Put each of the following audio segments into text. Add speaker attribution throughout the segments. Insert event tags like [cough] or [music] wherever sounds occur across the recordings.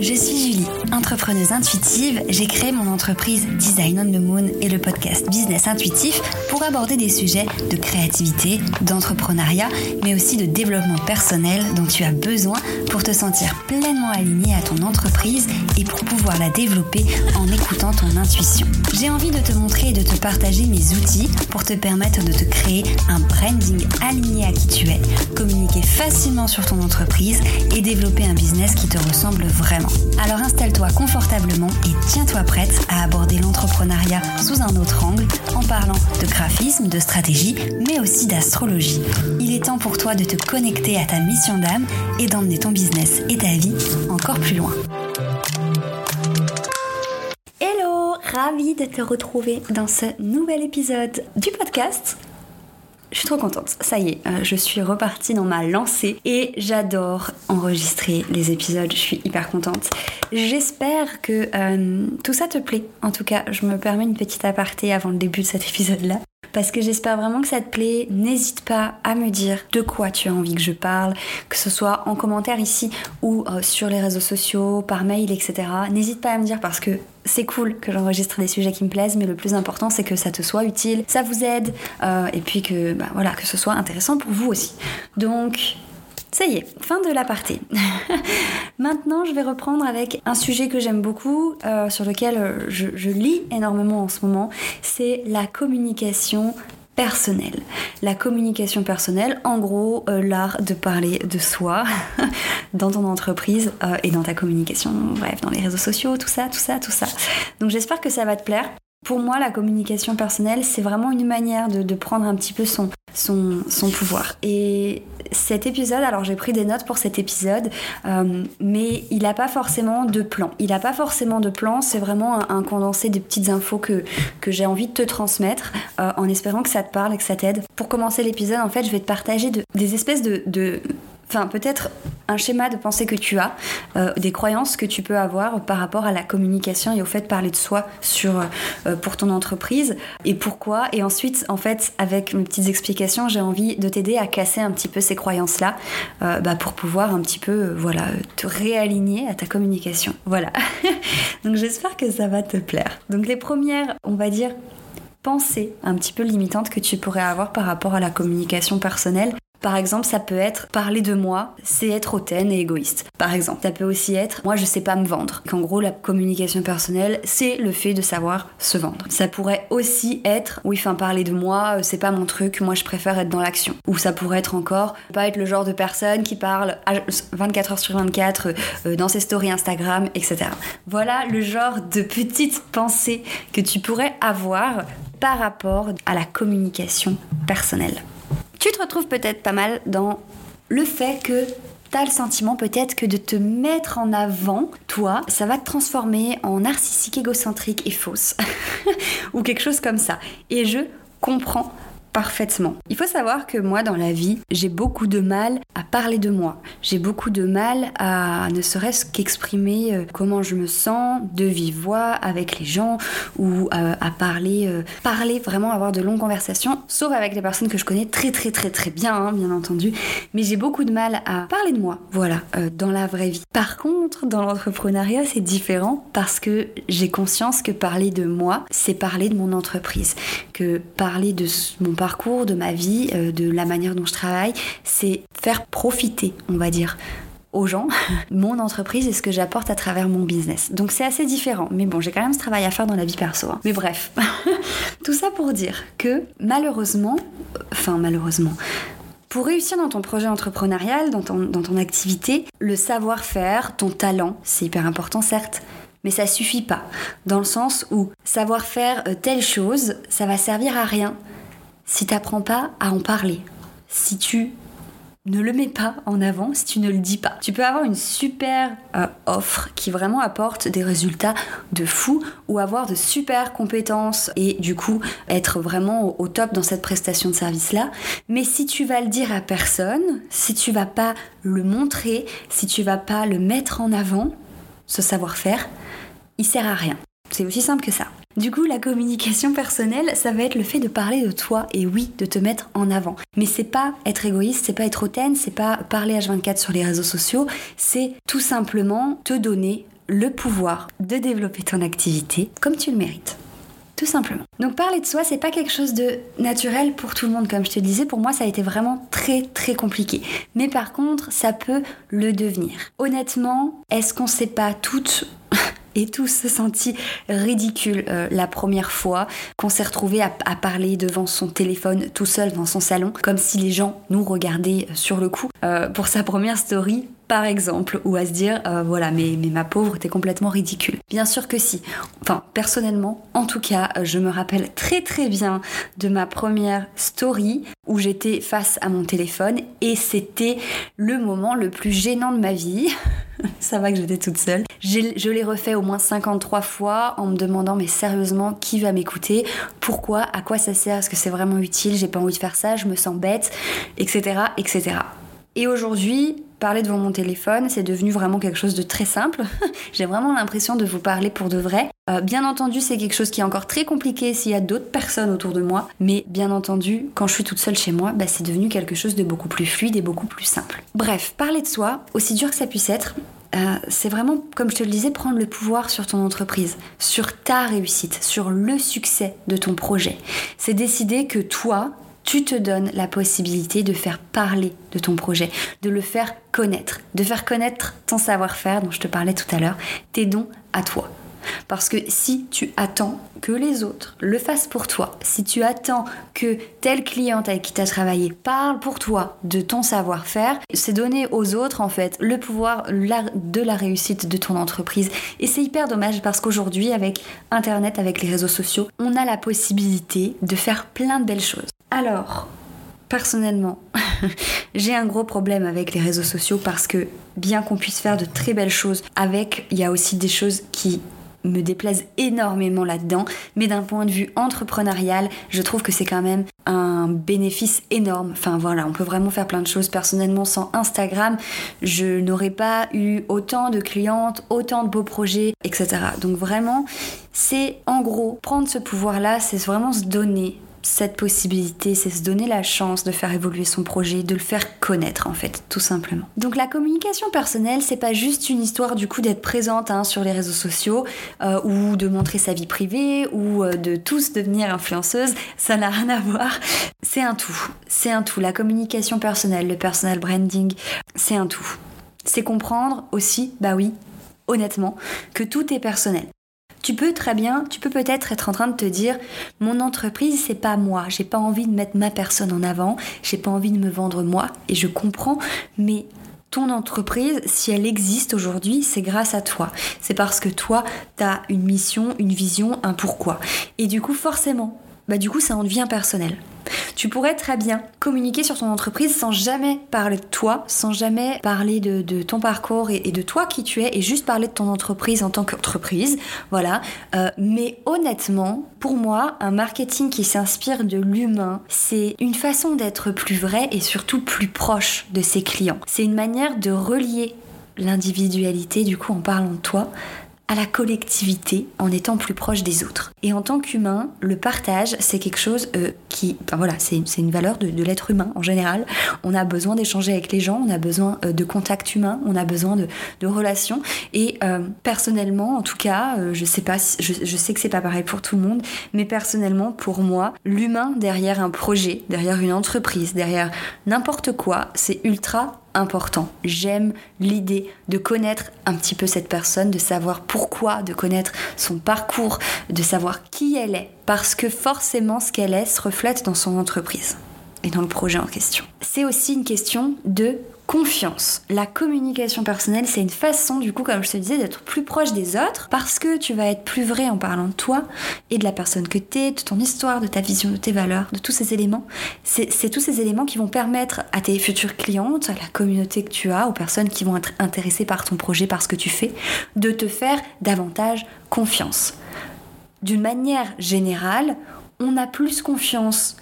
Speaker 1: Je suis Julie, entrepreneuse intuitive. J'ai créé mon entreprise Design on the Moon et le podcast Business Intuitif pour aborder des sujets de créativité, d'entrepreneuriat, mais aussi de développement personnel dont tu as besoin pour te sentir pleinement aligné à ton entreprise et pour pouvoir la développer en écoutant ton intuition. J'ai envie de te montrer et de te partager mes outils pour te permettre de te créer un branding aligné à qui tu es, communiquer facilement sur ton entreprise et développer un business qui te ressemble vraiment. Alors installe-toi confortablement et tiens-toi prête à aborder l'entrepreneuriat sous un autre angle en parlant de graphisme, de stratégie, mais aussi d'astrologie. Il est temps pour toi de te connecter à ta mission d'âme et d'emmener ton business et ta vie encore plus loin. Hello, ravie de te retrouver dans ce nouvel épisode du podcast je suis trop contente, ça y est, euh, je suis repartie dans ma lancée et j'adore enregistrer les épisodes, je suis hyper contente. J'espère que euh, tout ça te plaît. En tout cas, je me permets une petite aparté avant le début de cet [laughs] épisode-là. Parce que j'espère vraiment que ça te plaît. N'hésite pas à me dire de quoi tu as envie que je parle, que ce soit en commentaire ici ou euh, sur les réseaux sociaux, par mail, etc. N'hésite pas à me dire parce que c'est cool que j'enregistre des sujets qui me plaisent, mais le plus important c'est que ça te soit utile, ça vous aide, euh, et puis que bah, voilà que ce soit intéressant pour vous aussi. Donc ça y est, fin de l'aparté. [laughs] Maintenant, je vais reprendre avec un sujet que j'aime beaucoup, euh, sur lequel euh, je, lis énormément en ce moment, c'est la communication personnelle. La communication personnelle, en gros, euh, l'art de parler de soi [laughs] dans ton entreprise et dans ta communication, bref, dans les réseaux sociaux, tout ça, tout ça, tout ça. Donc j'espère que ça va te plaire. Pour moi, la communication personnelle, c'est vraiment une manière de, prendre un petit peu son, pouvoir. Et cet épisode, alors j'ai pris des notes pour cet épisode, euh, mais il n'a pas forcément de plan. Il n'a pas forcément de plan, c'est vraiment un, condensé des petites infos que, j'ai envie de te transmettre euh, en espérant que ça te parle et que ça t'aide. Pour commencer l'épisode, en fait, je vais te partager des espèces de enfin peut-être un schéma de pensée que tu as, euh, des croyances que tu peux avoir par rapport à la communication et au fait de parler de soi sur, euh, pour ton entreprise et pourquoi. Et ensuite, en fait, avec mes petites explications, j'ai envie de t'aider à casser un petit peu ces croyances-là euh, bah, pour pouvoir un petit peu, voilà, te réaligner à ta communication. Voilà. [laughs] Donc j'espère que ça va te plaire. Donc les premières, on va dire, pensées un petit peu limitantes que tu pourrais avoir par rapport à la communication personnelle, par exemple, ça peut être parler de moi, c'est être hautaine et égoïste. Par exemple, ça peut aussi être moi je sais pas me vendre. Qu'en gros, la communication personnelle, c'est le fait de savoir se vendre. Ça pourrait aussi être oui, enfin parler de moi, euh, c'est pas mon truc, moi je préfère être dans l'action. Ou ça pourrait être encore pas être le genre de personne qui parle 24 heures sur 24 euh, dans ses stories Instagram, etc. Voilà le genre de petites pensées que tu pourrais avoir par rapport à la communication personnelle. Tu te retrouves peut-être pas mal dans le fait que T'as le sentiment peut-être que de te mettre en avant, toi, ça va te transformer en narcissique, égocentrique et fausse. [laughs] Ou quelque chose comme ça. Et je comprends parfaitement. Il faut savoir que moi, dans la vie, j'ai beaucoup de mal à parler de moi. J'ai beaucoup de mal à ne serait-ce qu'exprimer euh, comment je me sens de vive voix avec les gens ou euh, à parler, euh, parler vraiment, avoir de longues conversations, sauf avec les personnes que je connais très très très très bien, hein, bien entendu. Mais j'ai beaucoup de mal à parler de moi, voilà, dans la vraie vie. Par contre, dans l'entrepreneuriat, c'est différent parce que j'ai conscience que parler de moi, c'est parler de mon entreprise, que parler de mon parcours de ma vie, euh, de la manière dont je travaille, c'est faire profiter, on va dire, aux gens, [laughs] mon entreprise et ce que j'apporte à travers mon business. Donc c'est assez différent. Mais bon, j'ai quand même ce travail à faire dans la vie perso. Hein. Mais bref, [laughs] tout ça pour dire que malheureusement, enfin malheureusement, pour réussir dans ton projet entrepreneurial, dans ton, dans ton activité, le savoir-faire, ton talent, c'est hyper important certes, mais ça suffit pas. Dans le sens où savoir faire euh, telle chose, ça va servir à rien si tu n'apprends pas à en parler, si tu ne le mets pas en avant, si tu ne le dis pas. Tu peux avoir une super euh, offre qui vraiment apporte des résultats de fou ou avoir de super compétences et du coup être vraiment au, top dans cette prestation de service là. Mais si tu vas le dire à personne, si tu vas pas le montrer, si tu vas pas le mettre en avant, ce savoir-faire, il sert à rien. C'est aussi simple que ça. Du coup, la communication personnelle, ça va être le fait de parler de toi et oui, de te mettre en avant. Mais c'est pas être égoïste, c'est pas être hautaine, c'est pas parler H24 sur les réseaux sociaux, c'est tout simplement te donner le pouvoir de développer ton activité comme tu le mérites. Tout simplement. Donc parler de soi, c'est pas quelque chose de naturel pour tout le monde, comme je te disais. Pour moi, ça a été vraiment très très compliqué. Mais par contre, ça peut le devenir. Honnêtement, est-ce qu'on sait pas toutes et tous se senti ridicule euh, la première fois qu'on s'est retrouvé à, parler devant son téléphone tout seul dans son salon, comme si les gens nous regardaient sur le coup. Euh, pour sa première story, par exemple, ou à se dire, euh, voilà, mais, ma pauvre, t'es complètement ridicule. Bien sûr que si. Enfin, personnellement, en tout cas, je me rappelle très très bien de ma première story où j'étais face à mon téléphone et c'était le moment le plus gênant de ma vie. [laughs] Ça va que j'étais toute seule. Je l'ai refait au moins 53 fois en me demandant mais sérieusement qui va m'écouter? Pourquoi? À quoi ça sert? Est-ce que c'est vraiment utile? J'ai pas envie de faire ça, je me sens bête, etc. etc. Et aujourd'hui, parler devant mon téléphone, c'est devenu vraiment quelque chose de très simple. [laughs] J'ai vraiment l'impression de vous parler pour de vrai. Euh, bien entendu, c'est quelque chose qui est encore très compliqué s'il y a d'autres personnes autour de moi, mais bien entendu, quand je suis toute seule chez moi, bah, c'est devenu quelque chose de beaucoup plus fluide et beaucoup plus simple. Bref, parler de soi, aussi dur que ça puisse être, euh, c'est vraiment, comme je te le disais, prendre le pouvoir sur ton entreprise, sur ta réussite, sur le succès de ton projet. C'est décider que toi, tu te donnes la possibilité de faire parler de ton projet, de le faire connaître, de faire connaître ton savoir-faire dont je te parlais tout à l'heure, tes dons à toi. Parce que si tu attends que les autres le fassent pour toi, si tu attends que telle cliente avec qui tu as travaillé parle pour toi de ton savoir-faire, c'est donner aux autres en fait le pouvoir de la réussite de ton entreprise. Et c'est hyper dommage parce qu'aujourd'hui avec Internet, avec les réseaux sociaux, on a la possibilité de faire plein de belles choses. Alors, personnellement, [laughs] j'ai un gros problème avec les réseaux sociaux parce que bien qu'on puisse faire de très belles choses avec, il y a aussi des choses qui me déplaisent énormément là-dedans, mais d'un point de vue entrepreneurial, je trouve que c'est quand même un bénéfice énorme. Enfin voilà, on peut vraiment faire plein de choses. Personnellement, sans Instagram, je n'aurais pas eu autant de clientes, autant de beaux projets, etc. Donc vraiment, c'est en gros prendre ce pouvoir-là, c'est vraiment se donner cette possibilité, c'est se donner la chance de faire évoluer son projet, de le faire connaître en fait, tout simplement. Donc la communication personnelle, c'est pas juste une histoire du coup d'être présente hein, sur les réseaux sociaux euh, ou de montrer sa vie privée ou euh, de tous devenir influenceuse, ça n'a rien à voir. C'est un tout, c'est un tout. La communication personnelle, le personal branding, c'est un tout. C'est comprendre aussi, bah oui, honnêtement, que tout est personnel. Tu peux très bien, tu peux peut-être être en train de te dire mon entreprise c'est pas moi, j'ai pas envie de mettre ma personne en avant, j'ai pas envie de me vendre moi et je comprends mais ton entreprise, si elle existe aujourd'hui, c'est grâce à toi. C'est parce que toi, tu as une mission, une vision, un pourquoi. Et du coup, forcément, bah du coup, ça en devient personnel. Tu pourrais très bien communiquer sur ton entreprise sans jamais parler de toi, sans jamais parler de, ton parcours et, de toi qui tu es, et juste parler de ton entreprise en tant qu'entreprise. Voilà. Euh, mais honnêtement, pour moi, un marketing qui s'inspire de l'humain, c'est une façon d'être plus vrai et surtout plus proche de ses clients. C'est une manière de relier l'individualité, du coup, en parlant de toi, à la collectivité en étant plus proche des autres. Et en tant qu'humain, le partage, c'est quelque chose euh, qui, enfin voilà, c'est une valeur de, l'être humain en général. On a besoin d'échanger avec les gens, on a besoin euh, de contact humain, on a besoin de, de relations. Et euh, personnellement, en tout cas, je sais pas, je, je sais que c'est pas pareil pour tout le monde, mais personnellement, pour moi, l'humain derrière un projet, derrière une entreprise, derrière n'importe quoi, c'est ultra important. J'aime l'idée de connaître un petit peu cette personne, de savoir pourquoi, de connaître son parcours, de savoir qui elle est, parce que forcément ce qu'elle est se reflète dans son entreprise et dans le projet en question. C'est aussi une question de confiance. La communication personnelle, c'est une façon, du coup, comme je te disais, d'être plus proche des autres parce que tu vas être plus vrai en parlant de toi et de la personne que tu es, de ton histoire, de ta vision, de tes valeurs, de tous ces éléments. C'est tous ces éléments qui vont permettre à tes futures clientes, à la communauté que tu as, aux personnes qui vont être intéressées par ton projet, par ce que tu fais, de te faire davantage confiance. D'une manière générale, on a plus confiance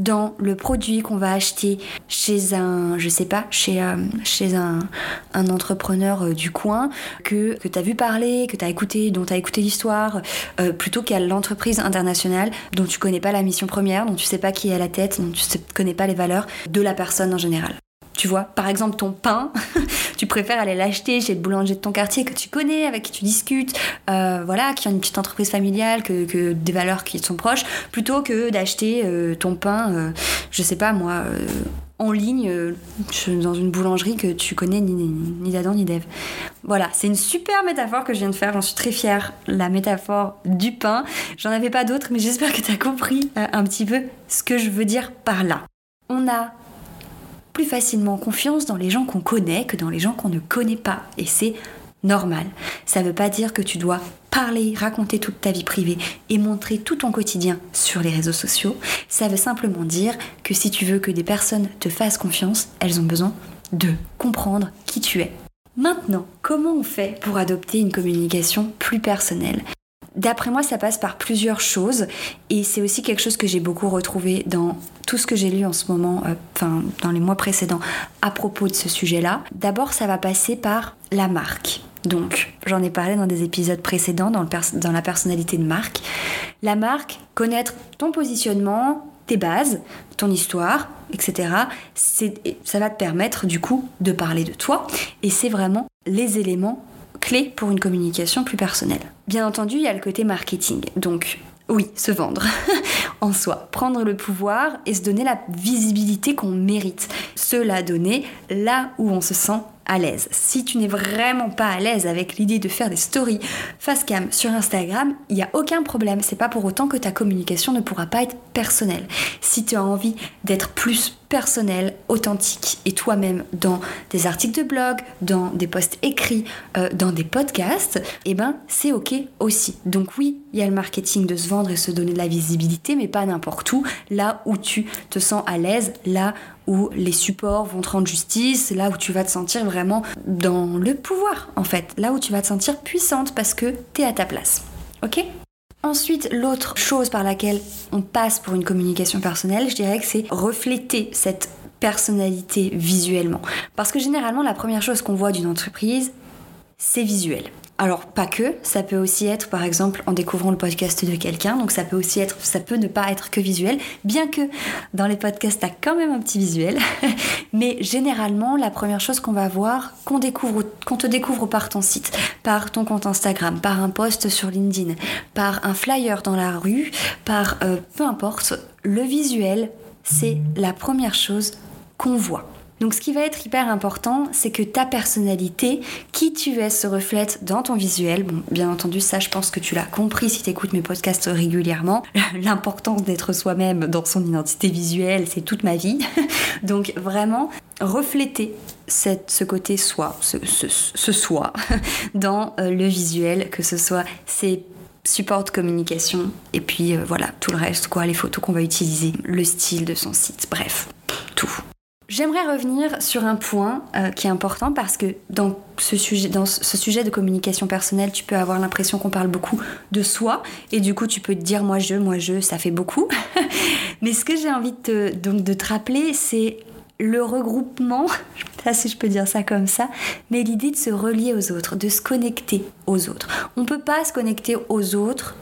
Speaker 1: dans le produit qu'on va acheter chez un, je sais pas, chez, euh, chez un, un entrepreneur euh, du coin que, que tu as vu parler, que tu écouté, dont tu écouté l'histoire, euh, plutôt qu'à l'entreprise internationale dont tu connais pas la mission première, dont tu sais pas qui est à la tête, dont tu ne connais pas les valeurs de la personne en général. Tu vois, par exemple, ton pain, [laughs] tu préfères aller l'acheter chez le boulanger de ton quartier que tu connais, avec qui tu discutes, euh, voilà, qui a une petite entreprise familiale, que, des valeurs qui sont proches, plutôt que d'acheter euh, ton pain, euh, je sais pas moi, en ligne, dans une boulangerie que tu connais ni, ni d'Adam ni d'Ève. Voilà, c'est une super métaphore que je viens de faire, j'en suis très fière, la métaphore du pain. J'en avais pas d'autres, mais j'espère que tu as compris un petit peu ce que je veux dire par là. On a facilement confiance dans les gens qu'on connaît que dans les gens qu'on ne connaît pas. Et c'est normal. Ça ne veut pas dire que tu dois parler, raconter toute ta vie privée et montrer tout ton quotidien sur les réseaux sociaux. Ça veut simplement dire que si tu veux que des personnes te fassent confiance, elles ont besoin de comprendre qui tu es. Maintenant, comment on fait pour adopter une communication plus personnelle? D'après moi, ça passe par plusieurs choses et c'est aussi quelque chose que j'ai beaucoup retrouvé dans tout ce que j'ai lu en ce moment, euh, enfin dans les mois précédents à propos de ce sujet-là. D'abord, ça va passer par la marque. Donc, j'en ai parlé dans des épisodes précédents dans, dans la personnalité de marque. La marque, connaître ton positionnement, tes bases, ton histoire, etc. Ça va te permettre du coup de parler de toi et c'est vraiment les éléments clés pour une communication plus personnelle. Bien entendu, il y a le côté marketing. Donc, oui, se vendre [laughs] en soi, prendre le pouvoir et se donner la visibilité qu'on mérite. Se la donner là où on se sent l'aise. Si tu n'es vraiment pas à l'aise avec l'idée de faire des stories face cam sur Instagram, il n'y a aucun problème. C'est pas pour autant que ta communication ne pourra pas être personnelle. Si tu as envie d'être plus personnel, authentique et toi-même dans des articles de blog, dans des posts écrits, euh, dans des podcasts, eh ben c'est ok aussi. Donc oui, il y a le marketing de se vendre et se donner de la visibilité, mais pas n'importe où. Là où tu te sens à l'aise, là où les supports vont te rendre justice, là où tu vas te sentir vraiment dans le pouvoir en fait, là où tu vas te sentir puissante parce que tu es à ta place. Ok? Ensuite, l'autre chose par laquelle on passe pour une communication personnelle, je dirais que c'est refléter cette personnalité visuellement. Parce que généralement, la première chose qu'on voit d'une entreprise, c'est visuel. Alors pas que, ça peut aussi être par exemple en découvrant le podcast de quelqu'un, donc ça peut aussi être, ça peut ne pas être que visuel, bien que dans les podcasts t'as quand même un petit visuel, [laughs] mais généralement la première chose qu'on va voir, qu'on te découvre par ton site, par ton compte Instagram, par un post sur LinkedIn, par un flyer dans la rue, par euh, peu importe, le visuel c'est la première chose qu'on voit. Donc ce qui va être hyper important, c'est que ta personnalité, qui tu es, se reflète dans ton visuel. Bon, bien entendu, ça je pense que tu l'as compris si tu écoutes mes podcasts régulièrement. [laughs] L'importance d'être soi-même dans son identité visuelle, c'est toute ma vie. [laughs] Donc vraiment, refléter ce côté soi, ce, ce, soi, [laughs] dans euh, le visuel, que ce soit ses supports de communication et puis euh, voilà, tout le reste, quoi, les photos qu'on va utiliser, le style de son site, bref, tout. J'aimerais revenir sur un point euh, qui est important parce que dans ce, sujet, de communication personnelle, tu peux avoir l'impression qu'on parle beaucoup de soi et du coup tu peux te dire moi je, moi je, ça fait beaucoup. [laughs] Mais ce que j'ai envie de te, donc, de te rappeler, c'est le regroupement, [laughs] si je peux dire ça comme ça, mais l'idée de se relier aux autres, de se connecter aux autres. On ne peut pas se connecter aux autres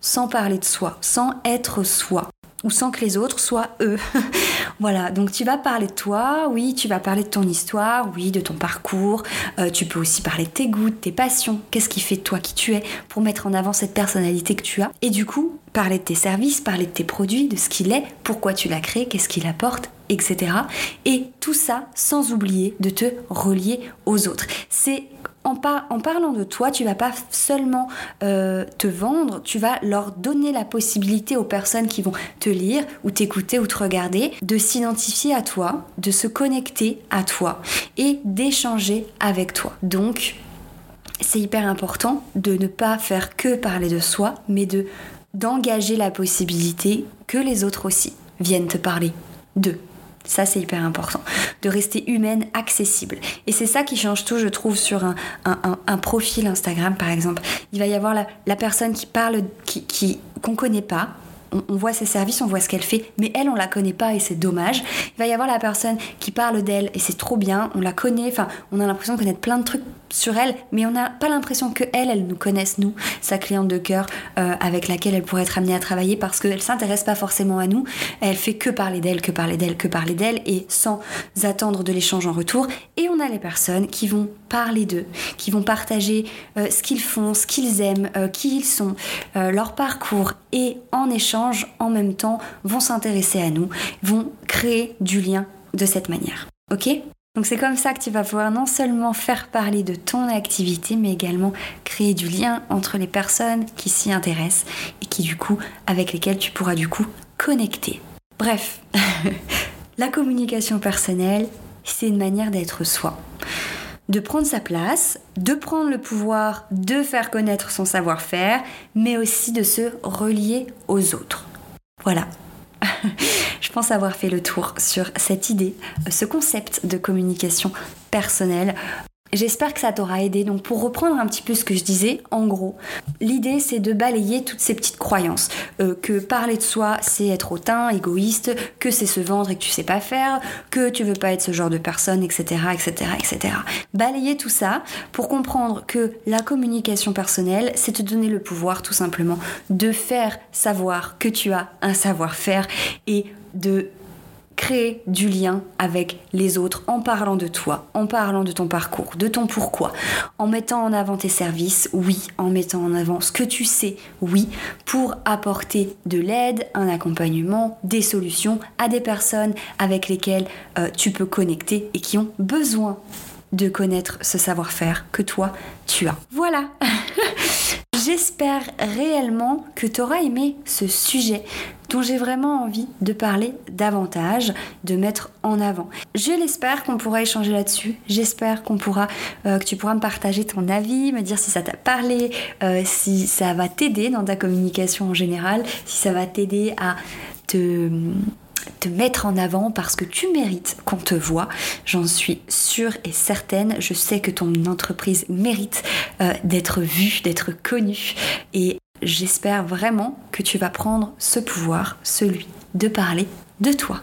Speaker 1: sans parler de soi, sans être soi ou sans que les autres soient eux. [laughs] voilà, donc tu vas parler de toi, oui, tu vas parler de ton histoire, oui, de ton parcours, euh, tu peux aussi parler de tes goûts, de tes passions, qu'est-ce qui fait de toi qui tu es, pour mettre en avant cette personnalité que tu as. Et du coup, parler de tes services, parler de tes produits, de ce qu'il est, pourquoi tu l'as créé, qu'est-ce qu'il apporte, etc. Et tout ça sans oublier de te relier aux autres. C'est en, parlant de toi, tu vas pas seulement euh, te vendre, tu vas leur donner la possibilité aux personnes qui vont te lire ou t'écouter ou te regarder de s'identifier à toi, de se connecter à toi et d'échanger avec toi. Donc, c'est hyper important de ne pas faire que parler de soi, mais de d'engager la possibilité que les autres aussi viennent te parler d'eux. Ça, c'est hyper important. De rester humaine, accessible. Et c'est ça qui change tout, je trouve, sur un, un, profil Instagram, par exemple. Il va y avoir la, la personne qui parle, qui, qui, connaît pas, on, voit ses services, on voit ce qu'elle fait, mais elle, on la connaît pas et c'est dommage. Il va y avoir la personne qui parle d'elle et c'est trop bien, on la connaît, enfin, on a l'impression de connaître plein de trucs sur elle, mais on n'a pas l'impression que elle, nous connaisse, nous, sa cliente de cœur euh, avec laquelle elle pourrait être amenée à travailler parce qu'elle s'intéresse pas forcément à nous, elle fait que parler d'elle, que parler d'elle, que parler d'elle et sans attendre de l'échange en retour. Et on a les personnes qui vont parler d'eux, qui vont partager euh, ce qu'ils font, ce qu'ils aiment, euh, qui ils sont, leur parcours et en échange, en même temps, vont s'intéresser à nous, vont créer du lien de cette manière. Ok? Donc c'est comme ça que tu vas pouvoir non seulement faire parler de ton activité, mais également créer du lien entre les personnes qui s'y intéressent et qui du coup, avec lesquelles tu pourras du coup connecter. Bref, [laughs] la communication personnelle, c'est une manière d'être soi. De prendre sa place, de prendre le pouvoir de faire connaître son savoir-faire, mais aussi de se relier aux autres. Voilà, [laughs] je pense avoir fait le tour sur cette idée, ce concept de communication personnelle. J'espère que ça t'aura aidé. Donc pour reprendre un petit peu ce que je disais, en gros, l'idée c'est de balayer toutes ces petites croyances. Euh, que parler de soi c'est être hautain, égoïste, que c'est se vendre et que tu sais pas faire, que tu veux pas être ce genre de personne, etc. etc. etc. Balayer tout ça pour comprendre que la communication personnelle c'est te donner le pouvoir tout simplement de faire savoir que tu as un savoir-faire et de créer du lien avec les autres en parlant de toi, en parlant de ton parcours, de ton pourquoi, en mettant en avant tes services, oui, en mettant en avant ce que tu sais, oui, pour apporter de l'aide, un accompagnement, des solutions à des personnes avec lesquelles euh, tu peux connecter et qui ont besoin de connaître ce savoir-faire que toi, tu as. Voilà. [laughs] J'espère réellement que tu auras aimé ce sujet j'ai vraiment envie de parler davantage, de mettre en avant. Je l'espère qu'on pourra échanger là-dessus. J'espère qu'on pourra, euh, que tu pourras me partager ton avis, me dire si ça t'a parlé, euh, si ça va t'aider dans ta communication en général, si ça va t'aider à te te mettre en avant parce que tu mérites qu'on te voit. J'en suis sûre et certaine. Je sais que ton entreprise mérite euh, d'être vue, d'être connue. Et j'espère vraiment que tu vas prendre ce pouvoir, celui de parler de toi.